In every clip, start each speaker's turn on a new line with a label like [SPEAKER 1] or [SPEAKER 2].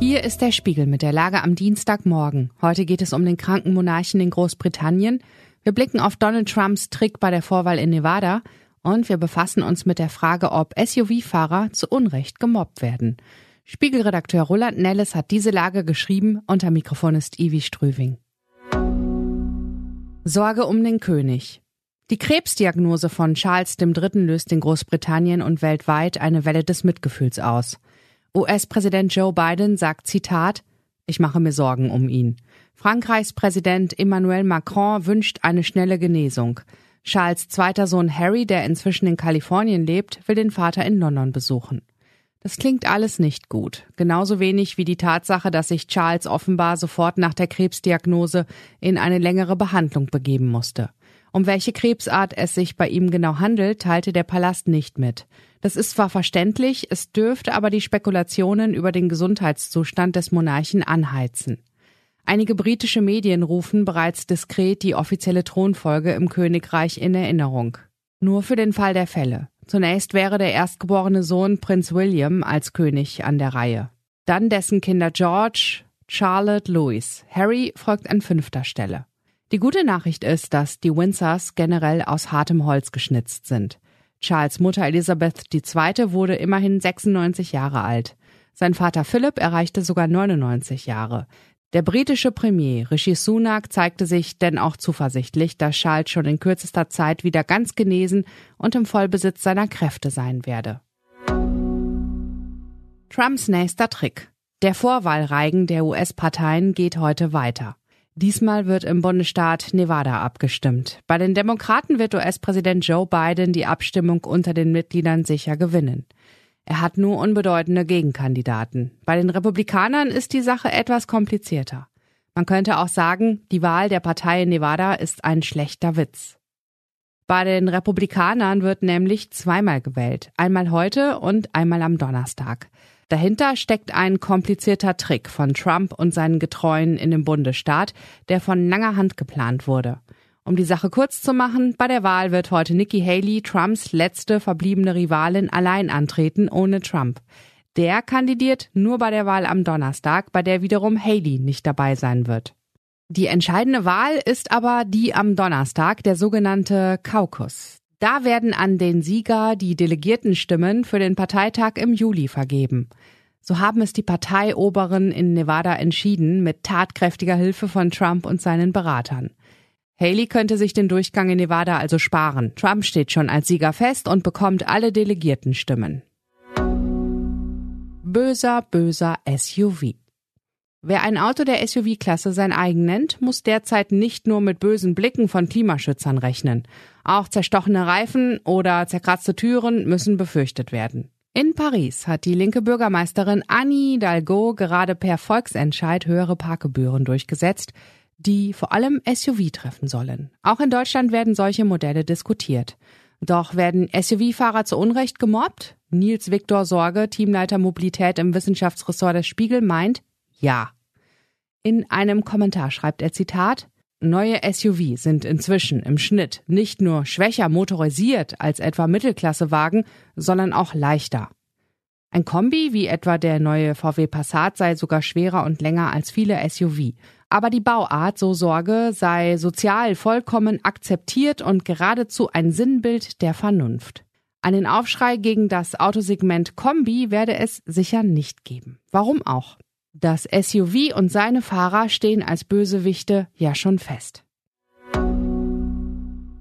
[SPEAKER 1] Hier ist der Spiegel mit der Lage am Dienstagmorgen. Heute geht es um den kranken Monarchen in Großbritannien. Wir blicken auf Donald Trumps Trick bei der Vorwahl in Nevada und wir befassen uns mit der Frage, ob SUV-Fahrer zu Unrecht gemobbt werden. Spiegelredakteur Roland Nelles hat diese Lage geschrieben. Unter Mikrofon ist Ivi Strüving. Sorge um den König. Die Krebsdiagnose von Charles III. löst in Großbritannien und weltweit eine Welle des Mitgefühls aus. US-Präsident Joe Biden sagt Zitat Ich mache mir Sorgen um ihn. Frankreichs Präsident Emmanuel Macron wünscht eine schnelle Genesung. Charles zweiter Sohn Harry, der inzwischen in Kalifornien lebt, will den Vater in London besuchen. Das klingt alles nicht gut. Genauso wenig wie die Tatsache, dass sich Charles offenbar sofort nach der Krebsdiagnose in eine längere Behandlung begeben musste. Um welche Krebsart es sich bei ihm genau handelt, teilte der Palast nicht mit. Das ist zwar verständlich, es dürfte aber die Spekulationen über den Gesundheitszustand des Monarchen anheizen. Einige britische Medien rufen bereits diskret die offizielle Thronfolge im Königreich in Erinnerung. Nur für den Fall der Fälle. Zunächst wäre der erstgeborene Sohn Prinz William als König an der Reihe. Dann dessen Kinder George, Charlotte, Louis. Harry folgt an fünfter Stelle. Die gute Nachricht ist, dass die Windsors generell aus hartem Holz geschnitzt sind. Charles Mutter Elisabeth II. wurde immerhin 96 Jahre alt. Sein Vater Philipp erreichte sogar 99 Jahre. Der britische Premier Rishi Sunak zeigte sich denn auch zuversichtlich, dass Charles schon in kürzester Zeit wieder ganz genesen und im Vollbesitz seiner Kräfte sein werde. Trumps nächster Trick. Der Vorwahlreigen der US-Parteien geht heute weiter. Diesmal wird im Bundesstaat Nevada abgestimmt. Bei den Demokraten wird US-Präsident Joe Biden die Abstimmung unter den Mitgliedern sicher gewinnen. Er hat nur unbedeutende Gegenkandidaten. Bei den Republikanern ist die Sache etwas komplizierter. Man könnte auch sagen, die Wahl der Partei in Nevada ist ein schlechter Witz. Bei den Republikanern wird nämlich zweimal gewählt, einmal heute und einmal am Donnerstag. Dahinter steckt ein komplizierter Trick von Trump und seinen Getreuen in dem Bundesstaat, der von langer Hand geplant wurde. Um die Sache kurz zu machen, bei der Wahl wird heute Nikki Haley, Trumps letzte verbliebene Rivalin, allein antreten, ohne Trump. Der kandidiert nur bei der Wahl am Donnerstag, bei der wiederum Haley nicht dabei sein wird. Die entscheidende Wahl ist aber die am Donnerstag, der sogenannte Kaukus. Da werden an den Sieger die Delegiertenstimmen für den Parteitag im Juli vergeben. So haben es die Parteioberen in Nevada entschieden, mit tatkräftiger Hilfe von Trump und seinen Beratern. Haley könnte sich den Durchgang in Nevada also sparen. Trump steht schon als Sieger fest und bekommt alle Delegiertenstimmen. Böser, böser SUV. Wer ein Auto der SUV-Klasse sein eigen nennt, muss derzeit nicht nur mit bösen Blicken von Klimaschützern rechnen. Auch zerstochene Reifen oder zerkratzte Türen müssen befürchtet werden. In Paris hat die linke Bürgermeisterin Annie Hidalgo gerade per Volksentscheid höhere Parkgebühren durchgesetzt, die vor allem SUV treffen sollen. Auch in Deutschland werden solche Modelle diskutiert. Doch werden SUV-Fahrer zu Unrecht gemobbt? Nils Viktor Sorge, Teamleiter Mobilität im Wissenschaftsressort des Spiegel, meint, ja. In einem Kommentar schreibt er Zitat, Neue SUV sind inzwischen im Schnitt nicht nur schwächer motorisiert als etwa Mittelklassewagen, sondern auch leichter. Ein Kombi wie etwa der neue VW Passat sei sogar schwerer und länger als viele SUV. Aber die Bauart, so Sorge, sei sozial vollkommen akzeptiert und geradezu ein Sinnbild der Vernunft. Einen Aufschrei gegen das Autosegment Kombi werde es sicher nicht geben. Warum auch? Das SUV und seine Fahrer stehen als Bösewichte ja schon fest.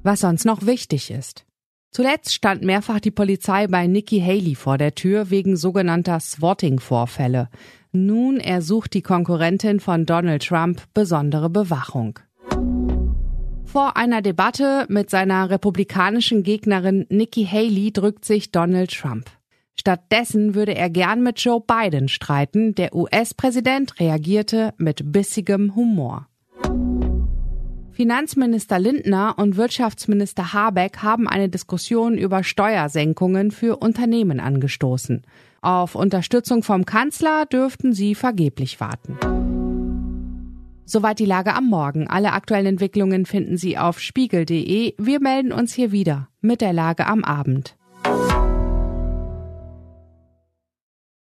[SPEAKER 1] Was sonst noch wichtig ist. Zuletzt stand mehrfach die Polizei bei Nikki Haley vor der Tür wegen sogenannter Swatting-Vorfälle. Nun ersucht die Konkurrentin von Donald Trump besondere Bewachung. Vor einer Debatte mit seiner republikanischen Gegnerin Nikki Haley drückt sich Donald Trump. Stattdessen würde er gern mit Joe Biden streiten. Der US-Präsident reagierte mit bissigem Humor. Finanzminister Lindner und Wirtschaftsminister Habeck haben eine Diskussion über Steuersenkungen für Unternehmen angestoßen. Auf Unterstützung vom Kanzler dürften sie vergeblich warten. Soweit die Lage am Morgen. Alle aktuellen Entwicklungen finden Sie auf spiegel.de. Wir melden uns hier wieder mit der Lage am Abend.